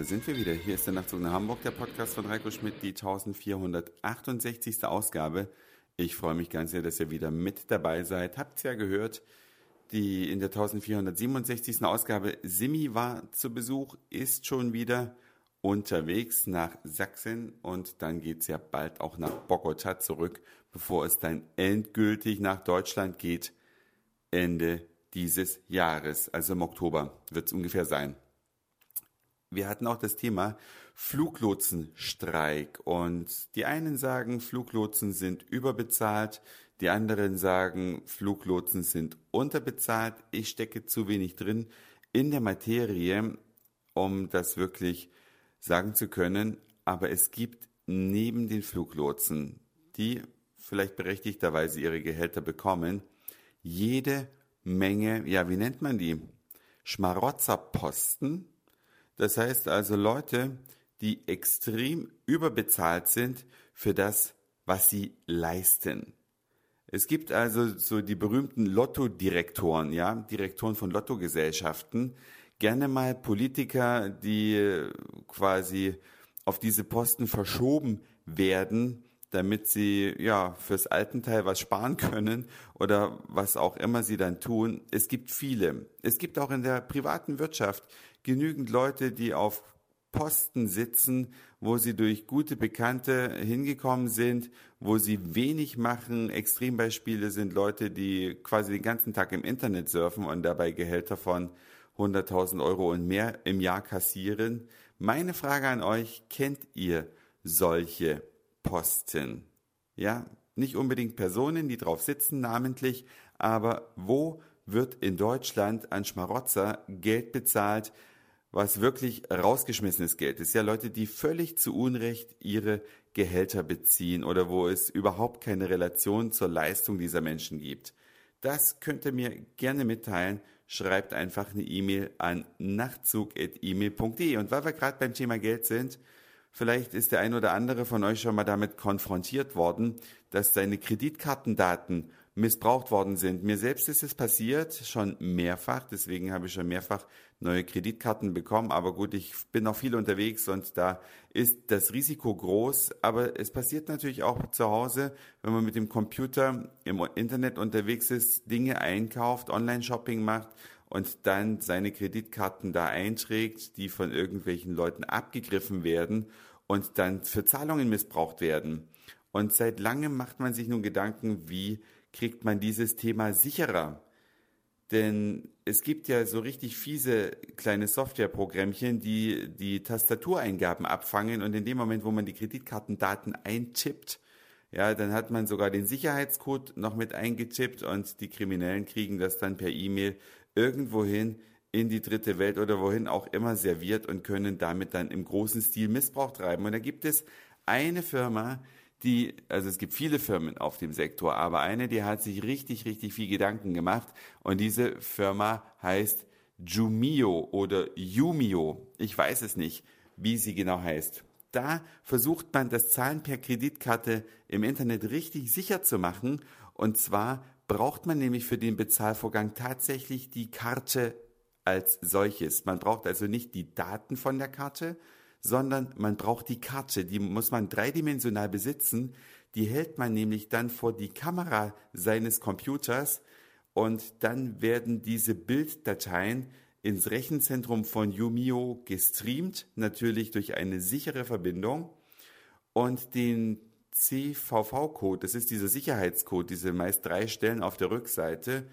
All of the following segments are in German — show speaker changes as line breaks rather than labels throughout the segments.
da sind wir wieder. Hier ist der Nachtzug nach Hamburg, der Podcast von Reiko Schmidt, die 1468. Ausgabe. Ich freue mich ganz sehr, dass ihr wieder mit dabei seid. Habt ihr ja gehört, die in der 1467. Ausgabe Simi war zu Besuch, ist schon wieder unterwegs nach Sachsen und dann geht es ja bald auch nach Bogota zurück, bevor es dann endgültig nach Deutschland geht. Ende dieses Jahres, also im Oktober wird es ungefähr sein. Wir hatten auch das Thema Fluglotsenstreik und die einen sagen, Fluglotsen sind überbezahlt, die anderen sagen, Fluglotsen sind unterbezahlt. Ich stecke zu wenig drin in der Materie, um das wirklich sagen zu können. Aber es gibt neben den Fluglotsen, die vielleicht berechtigterweise ihre Gehälter bekommen, jede Menge, ja, wie nennt man die? Schmarotzerposten, das heißt also Leute, die extrem überbezahlt sind für das, was sie leisten. Es gibt also so die berühmten Lotto-Direktoren, ja, Direktoren von Lottogesellschaften, gerne mal Politiker, die quasi auf diese Posten verschoben werden, damit sie ja fürs Altenteil was sparen können oder was auch immer sie dann tun. Es gibt viele. Es gibt auch in der privaten Wirtschaft genügend Leute, die auf Posten sitzen, wo sie durch gute Bekannte hingekommen sind, wo sie wenig machen. Extrembeispiele sind Leute, die quasi den ganzen Tag im Internet surfen und dabei Gehälter von 100.000 Euro und mehr im Jahr kassieren. Meine Frage an euch, kennt ihr solche Posten? Ja, nicht unbedingt Personen, die drauf sitzen, namentlich, aber wo wird in Deutschland an Schmarotzer Geld bezahlt, was wirklich rausgeschmissenes Geld ist. Ja, Leute, die völlig zu Unrecht ihre Gehälter beziehen oder wo es überhaupt keine Relation zur Leistung dieser Menschen gibt. Das könnt ihr mir gerne mitteilen. Schreibt einfach eine E-Mail an nachtzug.email.de. Und weil wir gerade beim Thema Geld sind, vielleicht ist der ein oder andere von euch schon mal damit konfrontiert worden, dass seine Kreditkartendaten missbraucht worden sind. Mir selbst ist es passiert, schon mehrfach, deswegen habe ich schon mehrfach neue Kreditkarten bekommen. Aber gut, ich bin noch viel unterwegs und da ist das Risiko groß. Aber es passiert natürlich auch zu Hause, wenn man mit dem Computer im Internet unterwegs ist, Dinge einkauft, Online-Shopping macht und dann seine Kreditkarten da einträgt, die von irgendwelchen Leuten abgegriffen werden und dann für Zahlungen missbraucht werden. Und seit langem macht man sich nun Gedanken, wie kriegt man dieses Thema sicherer. Denn es gibt ja so richtig fiese kleine Softwareprogrammchen, die die Tastatureingaben abfangen und in dem Moment, wo man die Kreditkartendaten eintippt, ja, dann hat man sogar den Sicherheitscode noch mit eingetippt und die Kriminellen kriegen das dann per E-Mail irgendwohin in die dritte Welt oder wohin auch immer serviert und können damit dann im großen Stil Missbrauch treiben. Und da gibt es eine Firma, die, also es gibt viele Firmen auf dem Sektor, aber eine, die hat sich richtig, richtig viel Gedanken gemacht und diese Firma heißt Jumio oder Jumio. Ich weiß es nicht, wie sie genau heißt. Da versucht man das Zahlen per Kreditkarte im Internet richtig sicher zu machen und zwar braucht man nämlich für den Bezahlvorgang tatsächlich die Karte als solches. Man braucht also nicht die Daten von der Karte, sondern man braucht die Karte, die muss man dreidimensional besitzen. Die hält man nämlich dann vor die Kamera seines Computers und dann werden diese Bilddateien ins Rechenzentrum von Yumio gestreamt, natürlich durch eine sichere Verbindung und den CVV-Code, das ist dieser Sicherheitscode, diese meist drei Stellen auf der Rückseite,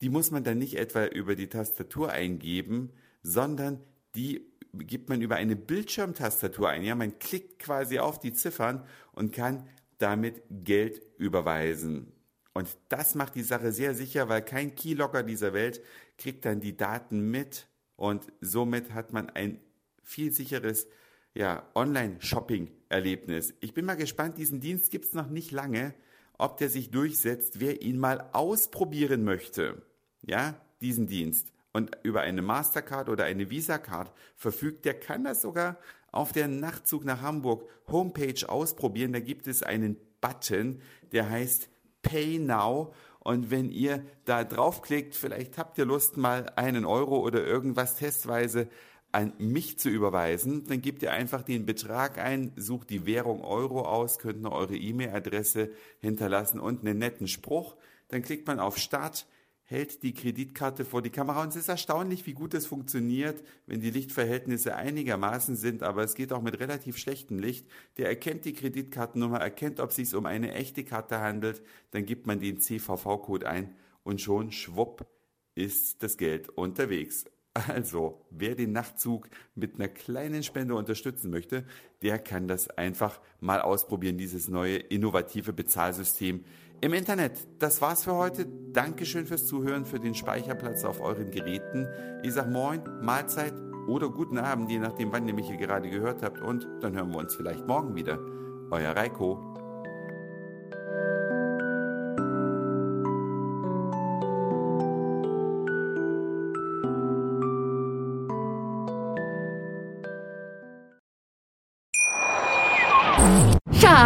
die muss man dann nicht etwa über die Tastatur eingeben, sondern die gibt man über eine Bildschirmtastatur ein. Ja, man klickt quasi auf die Ziffern und kann damit Geld überweisen. Und das macht die Sache sehr sicher, weil kein Keylogger dieser Welt kriegt dann die Daten mit und somit hat man ein viel sicheres ja, Online-Shopping-Erlebnis. Ich bin mal gespannt, diesen Dienst gibt es noch nicht lange, ob der sich durchsetzt, wer ihn mal ausprobieren möchte. Ja, diesen Dienst und über eine Mastercard oder eine Visa-Card verfügt, der kann das sogar auf der Nachtzug nach Hamburg Homepage ausprobieren. Da gibt es einen Button, der heißt Pay Now. Und wenn ihr da draufklickt, vielleicht habt ihr Lust, mal einen Euro oder irgendwas testweise an mich zu überweisen, dann gebt ihr einfach den Betrag ein, sucht die Währung Euro aus, könnt noch eure E-Mail-Adresse hinterlassen und einen netten Spruch. Dann klickt man auf Start, hält die Kreditkarte vor die Kamera und es ist erstaunlich, wie gut es funktioniert, wenn die Lichtverhältnisse einigermaßen sind, aber es geht auch mit relativ schlechtem Licht. Der erkennt die Kreditkartennummer, erkennt, ob es sich um eine echte Karte handelt, dann gibt man den CVV-Code ein und schon schwupp ist das Geld unterwegs. Also, wer den Nachtzug mit einer kleinen Spende unterstützen möchte, der kann das einfach mal ausprobieren, dieses neue innovative Bezahlsystem im Internet. Das war's für heute. Dankeschön fürs Zuhören, für den Speicherplatz auf euren Geräten. Ich sag Moin, Mahlzeit oder guten Abend, je nachdem, wann ihr mich hier gerade gehört habt. Und dann hören wir uns vielleicht morgen wieder. Euer Reiko.